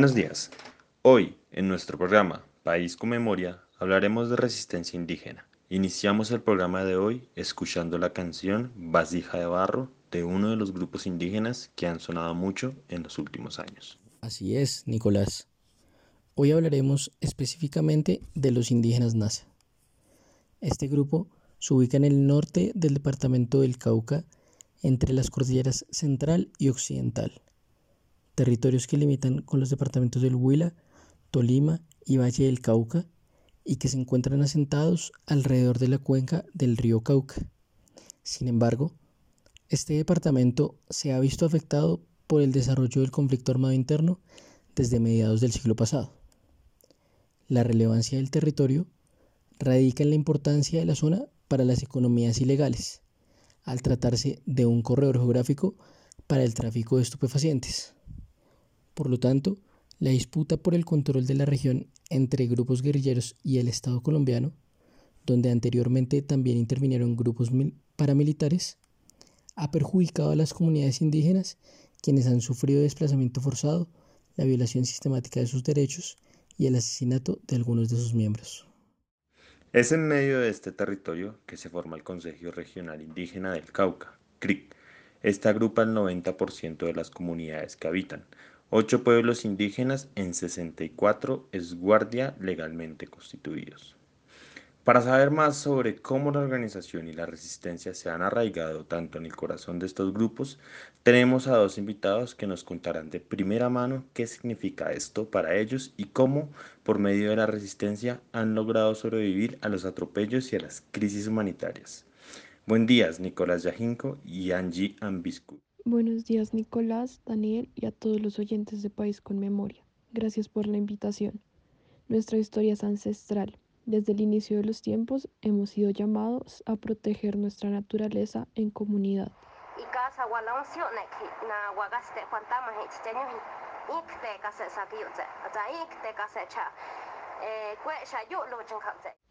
Buenos días. Hoy, en nuestro programa País con Memoria, hablaremos de resistencia indígena. Iniciamos el programa de hoy escuchando la canción Vasija de Barro de uno de los grupos indígenas que han sonado mucho en los últimos años. Así es, Nicolás. Hoy hablaremos específicamente de los indígenas NASA. Este grupo se ubica en el norte del departamento del Cauca, entre las cordilleras central y occidental, territorios que limitan con los departamentos del Huila, Tolima y Valle del Cauca, y que se encuentran asentados alrededor de la cuenca del río Cauca. Sin embargo, este departamento se ha visto afectado por el desarrollo del conflicto armado interno desde mediados del siglo pasado. La relevancia del territorio radica en la importancia de la zona para las economías ilegales, al tratarse de un corredor geográfico para el tráfico de estupefacientes. Por lo tanto, la disputa por el control de la región entre grupos guerrilleros y el Estado colombiano, donde anteriormente también intervinieron grupos paramilitares, ha perjudicado a las comunidades indígenas quienes han sufrido desplazamiento forzado, la violación sistemática de sus derechos y el asesinato de algunos de sus miembros. Es en medio de este territorio que se forma el Consejo Regional Indígena del Cauca, CRIC. Este agrupa el 90% de las comunidades que habitan, ocho pueblos indígenas en 64 esguardia legalmente constituidos. Para saber más sobre cómo la organización y la resistencia se han arraigado tanto en el corazón de estos grupos, tenemos a dos invitados que nos contarán de primera mano qué significa esto para ellos y cómo, por medio de la resistencia, han logrado sobrevivir a los atropellos y a las crisis humanitarias. Buen días, Nicolás Yajinko y Angie Ambiscu. Buenos días, Nicolás, Daniel y a todos los oyentes de País con Memoria. Gracias por la invitación. Nuestra historia es ancestral desde el inicio de los tiempos hemos sido llamados a proteger nuestra naturaleza en comunidad.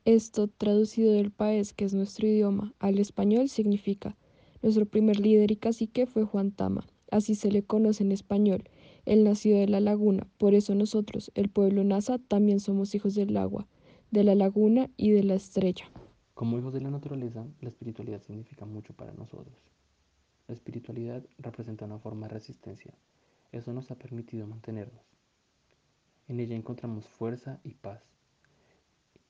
Esto traducido del país, que es nuestro idioma, al español significa nuestro primer líder y cacique fue Juan Tama, así se le conoce en español. Él nació de la laguna, por eso nosotros, el pueblo Nasa, también somos hijos del agua de la laguna y de la estrella. Como hijos de la naturaleza, la espiritualidad significa mucho para nosotros. La espiritualidad representa una forma de resistencia. Eso nos ha permitido mantenernos. En ella encontramos fuerza y paz.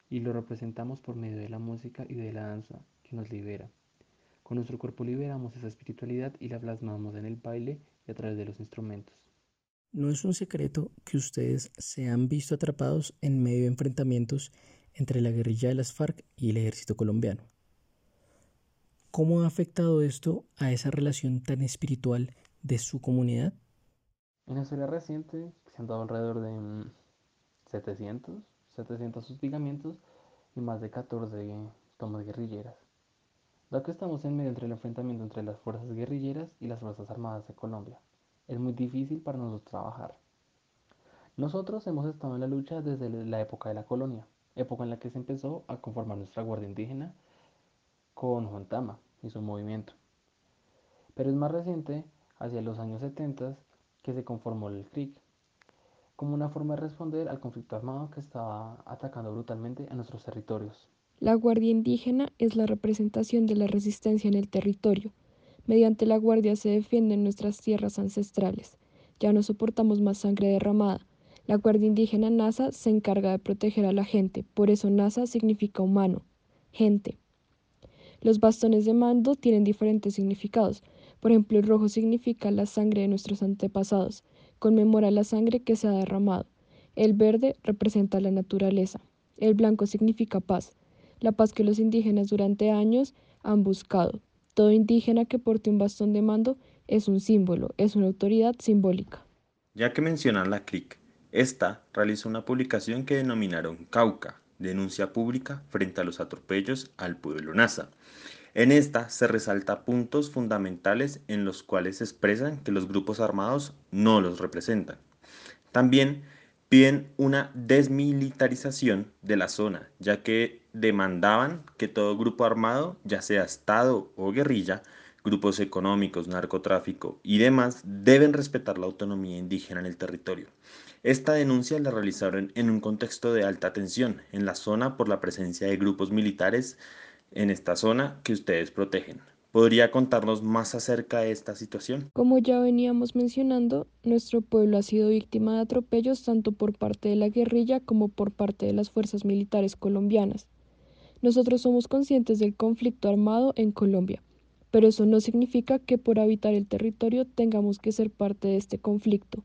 Y lo representamos por medio de la música y de la danza, que nos libera. Con nuestro cuerpo liberamos esa espiritualidad y la plasmamos en el baile y a través de los instrumentos. No es un secreto que ustedes se han visto atrapados en medio de enfrentamientos entre la guerrilla de las FARC y el ejército colombiano. ¿Cómo ha afectado esto a esa relación tan espiritual de su comunidad? En la historia reciente se han dado alrededor de 700, mm, 700 hostigamientos y más de 14 tomas guerrilleras. Dado que estamos en medio entre el enfrentamiento entre las fuerzas guerrilleras y las Fuerzas Armadas de Colombia, es muy difícil para nosotros trabajar. Nosotros hemos estado en la lucha desde la época de la colonia, época en la que se empezó a conformar nuestra Guardia Indígena con Juan Tama y su movimiento. Pero es más reciente, hacia los años 70, que se conformó el CRIC, como una forma de responder al conflicto armado que estaba atacando brutalmente a nuestros territorios. La Guardia Indígena es la representación de la resistencia en el territorio, Mediante la guardia se defienden nuestras tierras ancestrales. Ya no soportamos más sangre derramada. La Guardia Indígena NASA se encarga de proteger a la gente, por eso NASA significa humano, gente. Los bastones de mando tienen diferentes significados. Por ejemplo, el rojo significa la sangre de nuestros antepasados, conmemora la sangre que se ha derramado. El verde representa la naturaleza. El blanco significa paz, la paz que los indígenas durante años han buscado. Todo indígena que porte un bastón de mando es un símbolo, es una autoridad simbólica. Ya que mencionan la CLIC, esta realizó una publicación que denominaron Cauca, denuncia pública frente a los atropellos al pueblo NASA. En esta se resalta puntos fundamentales en los cuales se expresan que los grupos armados no los representan. También piden una desmilitarización de la zona, ya que demandaban que todo grupo armado, ya sea Estado o guerrilla, grupos económicos, narcotráfico y demás deben respetar la autonomía indígena en el territorio. Esta denuncia la realizaron en un contexto de alta tensión en la zona por la presencia de grupos militares en esta zona que ustedes protegen. ¿Podría contarnos más acerca de esta situación? Como ya veníamos mencionando, nuestro pueblo ha sido víctima de atropellos tanto por parte de la guerrilla como por parte de las fuerzas militares colombianas. Nosotros somos conscientes del conflicto armado en Colombia, pero eso no significa que por habitar el territorio tengamos que ser parte de este conflicto.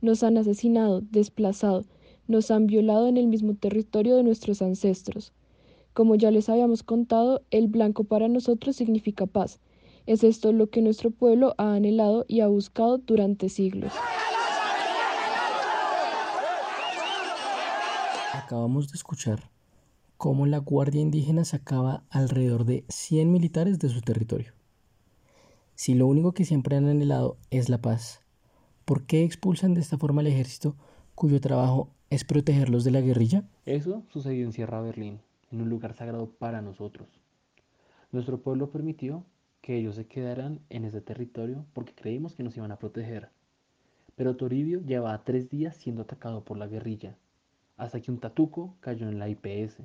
Nos han asesinado, desplazado, nos han violado en el mismo territorio de nuestros ancestros. Como ya les habíamos contado, el blanco para nosotros significa paz. Es esto lo que nuestro pueblo ha anhelado y ha buscado durante siglos. Acabamos de escuchar cómo la Guardia Indígena sacaba alrededor de 100 militares de su territorio. Si lo único que siempre han anhelado es la paz, ¿por qué expulsan de esta forma al ejército cuyo trabajo es protegerlos de la guerrilla? Eso sucedió en Sierra Berlín, en un lugar sagrado para nosotros. Nuestro pueblo permitió que ellos se quedaran en ese territorio porque creímos que nos iban a proteger. Pero Toribio llevaba tres días siendo atacado por la guerrilla, hasta que un tatuco cayó en la IPS.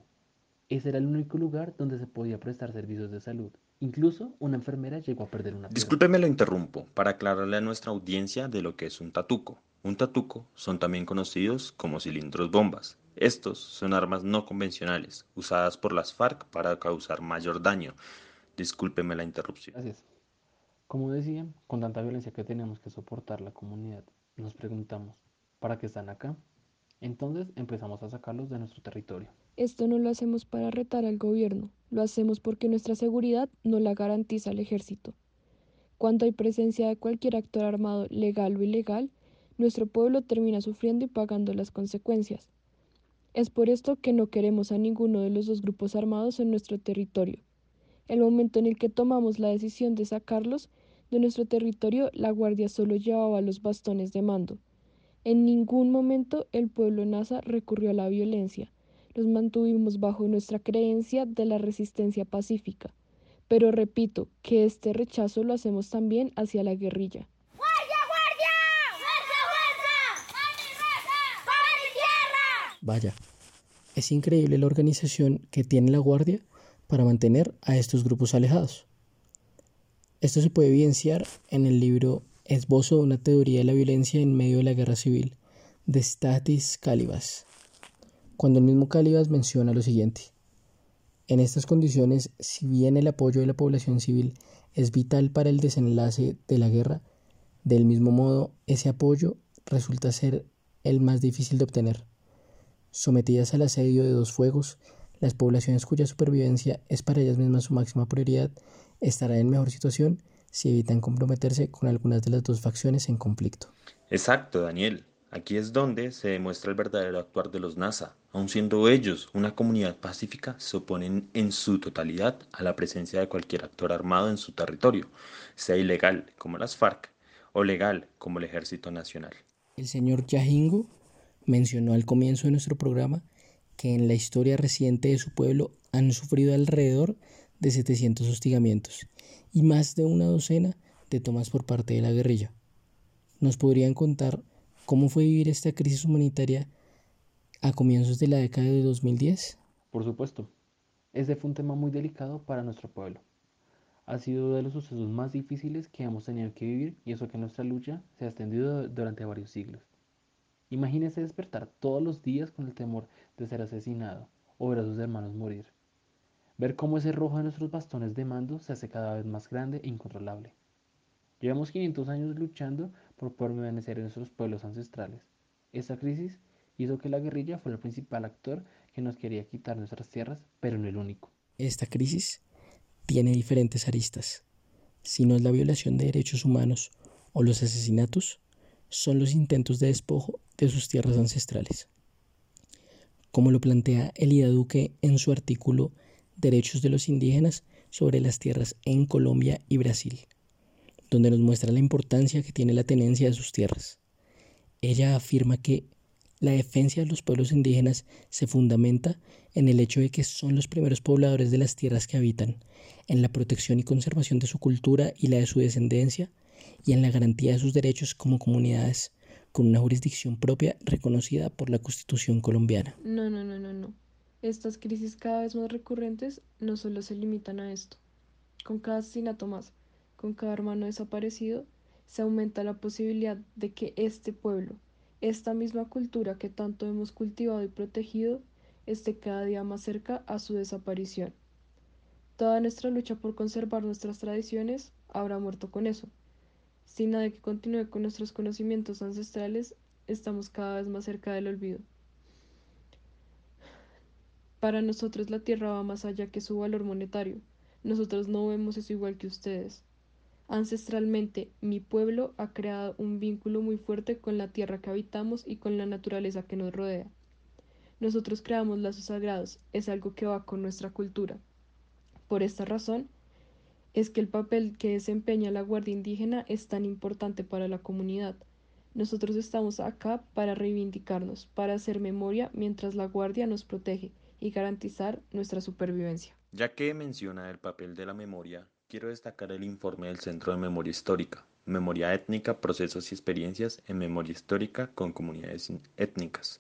Ese era el único lugar donde se podía prestar servicios de salud. Incluso una enfermera llegó a perder una pierna. Discúlpeme lo interrumpo para aclararle a nuestra audiencia de lo que es un tatuco. Un tatuco son también conocidos como cilindros bombas. Estos son armas no convencionales, usadas por las FARC para causar mayor daño. Discúlpeme la interrupción. Gracias. Como decía, con tanta violencia que tenemos que soportar la comunidad, nos preguntamos, ¿para qué están acá? Entonces empezamos a sacarlos de nuestro territorio. Esto no lo hacemos para retar al gobierno, lo hacemos porque nuestra seguridad no la garantiza el ejército. Cuando hay presencia de cualquier actor armado, legal o ilegal, nuestro pueblo termina sufriendo y pagando las consecuencias. Es por esto que no queremos a ninguno de los dos grupos armados en nuestro territorio. El momento en el que tomamos la decisión de sacarlos de nuestro territorio, la Guardia solo llevaba los bastones de mando. En ningún momento el pueblo NASA recurrió a la violencia. Nos mantuvimos bajo nuestra creencia de la resistencia pacífica. Pero repito que este rechazo lo hacemos también hacia la guerrilla. Vaya, es increíble la organización que tiene la Guardia para mantener a estos grupos alejados. Esto se puede evidenciar en el libro Esbozo de una teoría de la violencia en medio de la guerra civil de Statis Calibas, cuando el mismo Calibas menciona lo siguiente. En estas condiciones, si bien el apoyo de la población civil es vital para el desenlace de la guerra, del mismo modo ese apoyo resulta ser el más difícil de obtener. Sometidas al asedio de dos fuegos, las poblaciones cuya supervivencia es para ellas mismas su máxima prioridad estarán en mejor situación si evitan comprometerse con algunas de las dos facciones en conflicto. Exacto, Daniel. Aquí es donde se demuestra el verdadero actuar de los NASA. Aun siendo ellos una comunidad pacífica, se oponen en su totalidad a la presencia de cualquier actor armado en su territorio, sea ilegal como las FARC o legal como el Ejército Nacional. El señor Yajingo mencionó al comienzo de nuestro programa que en la historia reciente de su pueblo han sufrido alrededor de 700 hostigamientos y más de una docena de tomas por parte de la guerrilla. ¿Nos podrían contar cómo fue vivir esta crisis humanitaria a comienzos de la década de 2010? Por supuesto, ese fue un tema muy delicado para nuestro pueblo. Ha sido de los sucesos más difíciles que hemos tenido que vivir y eso que nuestra lucha se ha extendido durante varios siglos. Imagínese despertar todos los días con el temor de ser asesinado o ver a sus hermanos morir. Ver cómo ese rojo de nuestros bastones de mando se hace cada vez más grande e incontrolable. Llevamos 500 años luchando por permanecer en nuestros pueblos ancestrales. Esta crisis hizo que la guerrilla fuera el principal actor que nos quería quitar nuestras tierras, pero no el único. Esta crisis tiene diferentes aristas. Si no es la violación de derechos humanos o los asesinatos, son los intentos de despojo de sus tierras ancestrales. Como lo plantea Elida Duque en su artículo Derechos de los indígenas sobre las tierras en Colombia y Brasil, donde nos muestra la importancia que tiene la tenencia de sus tierras. Ella afirma que La defensa de los pueblos indígenas se fundamenta en el hecho de que son los primeros pobladores de las tierras que habitan, en la protección y conservación de su cultura y la de su descendencia, y en la garantía de sus derechos como comunidades, con una jurisdicción propia reconocida por la Constitución colombiana. No, no, no, no, no. Estas crisis cada vez más recurrentes no solo se limitan a esto. Con cada asesinato más, con cada hermano desaparecido, se aumenta la posibilidad de que este pueblo, esta misma cultura que tanto hemos cultivado y protegido, esté cada día más cerca a su desaparición. Toda nuestra lucha por conservar nuestras tradiciones habrá muerto con eso. Sin nadie que continúe con nuestros conocimientos ancestrales, estamos cada vez más cerca del olvido. Para nosotros la tierra va más allá que su valor monetario. Nosotros no vemos eso igual que ustedes. Ancestralmente, mi pueblo ha creado un vínculo muy fuerte con la tierra que habitamos y con la naturaleza que nos rodea. Nosotros creamos lazos sagrados, es algo que va con nuestra cultura. Por esta razón, es que el papel que desempeña la Guardia Indígena es tan importante para la comunidad. Nosotros estamos acá para reivindicarnos, para hacer memoria mientras la Guardia nos protege y garantizar nuestra supervivencia. Ya que menciona el papel de la memoria, quiero destacar el informe del Centro de Memoria Histórica, Memoria Étnica, Procesos y Experiencias en Memoria Histórica con Comunidades Étnicas.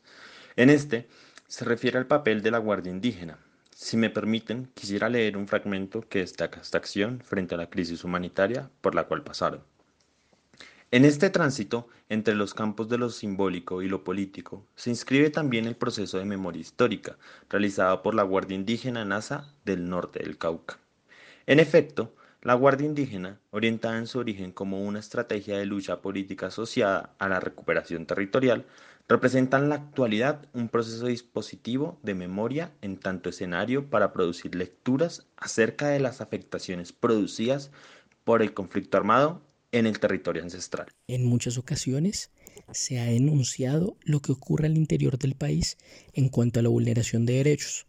En este se refiere al papel de la Guardia Indígena. Si me permiten, quisiera leer un fragmento que destaca esta acción frente a la crisis humanitaria por la cual pasaron. En este tránsito entre los campos de lo simbólico y lo político se inscribe también el proceso de memoria histórica realizado por la Guardia Indígena NASA del norte del Cauca. En efecto, la Guardia Indígena, orientada en su origen como una estrategia de lucha política asociada a la recuperación territorial, representa en la actualidad un proceso dispositivo de memoria en tanto escenario para producir lecturas acerca de las afectaciones producidas por el conflicto armado en el territorio ancestral. En muchas ocasiones se ha denunciado lo que ocurre al interior del país en cuanto a la vulneración de derechos.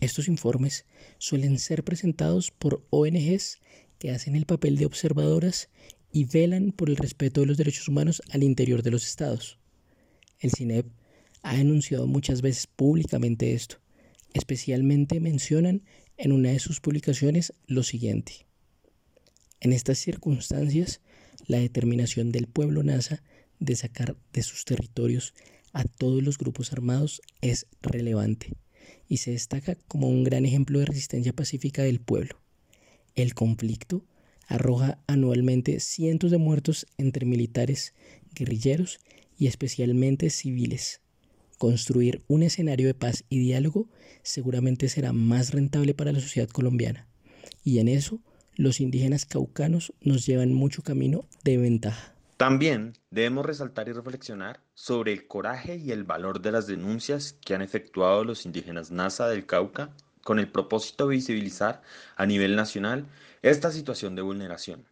Estos informes suelen ser presentados por ONGs que hacen el papel de observadoras y velan por el respeto de los derechos humanos al interior de los estados. El CINEP ha denunciado muchas veces públicamente esto. Especialmente mencionan en una de sus publicaciones lo siguiente. En estas circunstancias, la determinación del pueblo NASA de sacar de sus territorios a todos los grupos armados es relevante y se destaca como un gran ejemplo de resistencia pacífica del pueblo. El conflicto arroja anualmente cientos de muertos entre militares, guerrilleros y especialmente civiles. Construir un escenario de paz y diálogo seguramente será más rentable para la sociedad colombiana, y en eso los indígenas caucanos nos llevan mucho camino de ventaja. También debemos resaltar y reflexionar sobre el coraje y el valor de las denuncias que han efectuado los indígenas NASA del Cauca con el propósito de visibilizar a nivel nacional esta situación de vulneración.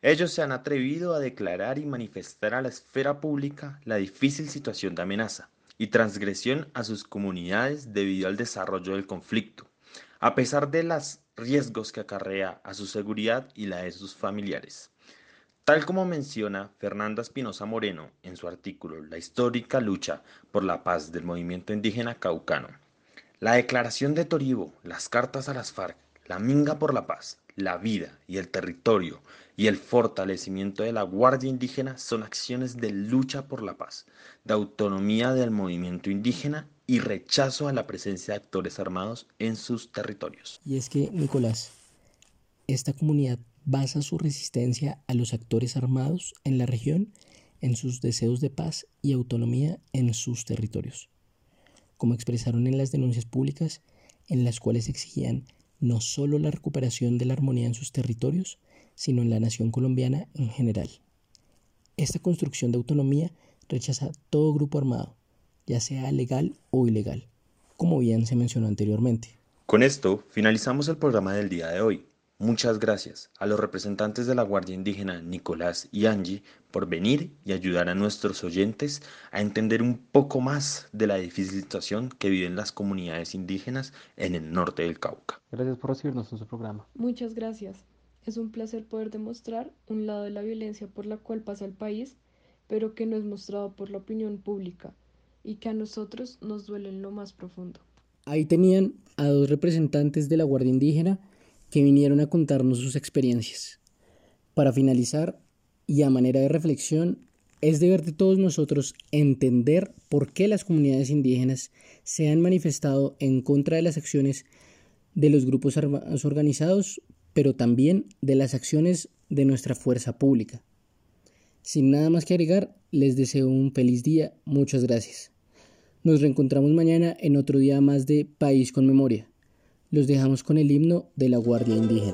Ellos se han atrevido a declarar y manifestar a la esfera pública la difícil situación de amenaza y transgresión a sus comunidades debido al desarrollo del conflicto, a pesar de los riesgos que acarrea a su seguridad y la de sus familiares. Tal como menciona Fernanda Espinosa Moreno en su artículo La histórica lucha por la paz del movimiento indígena caucano, la declaración de Toribo, las cartas a las FARC, la minga por la paz, la vida y el territorio y el fortalecimiento de la Guardia Indígena son acciones de lucha por la paz, de autonomía del movimiento indígena y rechazo a la presencia de actores armados en sus territorios. Y es que, Nicolás, esta comunidad basa su resistencia a los actores armados en la región en sus deseos de paz y autonomía en sus territorios, como expresaron en las denuncias públicas en las cuales exigían no solo la recuperación de la armonía en sus territorios, sino en la nación colombiana en general. Esta construcción de autonomía rechaza todo grupo armado, ya sea legal o ilegal, como bien se mencionó anteriormente. Con esto finalizamos el programa del día de hoy. Muchas gracias a los representantes de la Guardia Indígena Nicolás y Angie por venir y ayudar a nuestros oyentes a entender un poco más de la difícil situación que viven las comunidades indígenas en el norte del Cauca. Gracias por recibirnos en su programa. Muchas gracias. Es un placer poder demostrar un lado de la violencia por la cual pasa el país, pero que no es mostrado por la opinión pública y que a nosotros nos duele en lo más profundo. Ahí tenían a dos representantes de la Guardia Indígena que vinieron a contarnos sus experiencias. Para finalizar, y a manera de reflexión, es deber de todos nosotros entender por qué las comunidades indígenas se han manifestado en contra de las acciones de los grupos organizados, pero también de las acciones de nuestra fuerza pública. Sin nada más que agregar, les deseo un feliz día. Muchas gracias. Nos reencontramos mañana en otro día más de País con Memoria. Los dejamos con el himno de la Guardia Indígena.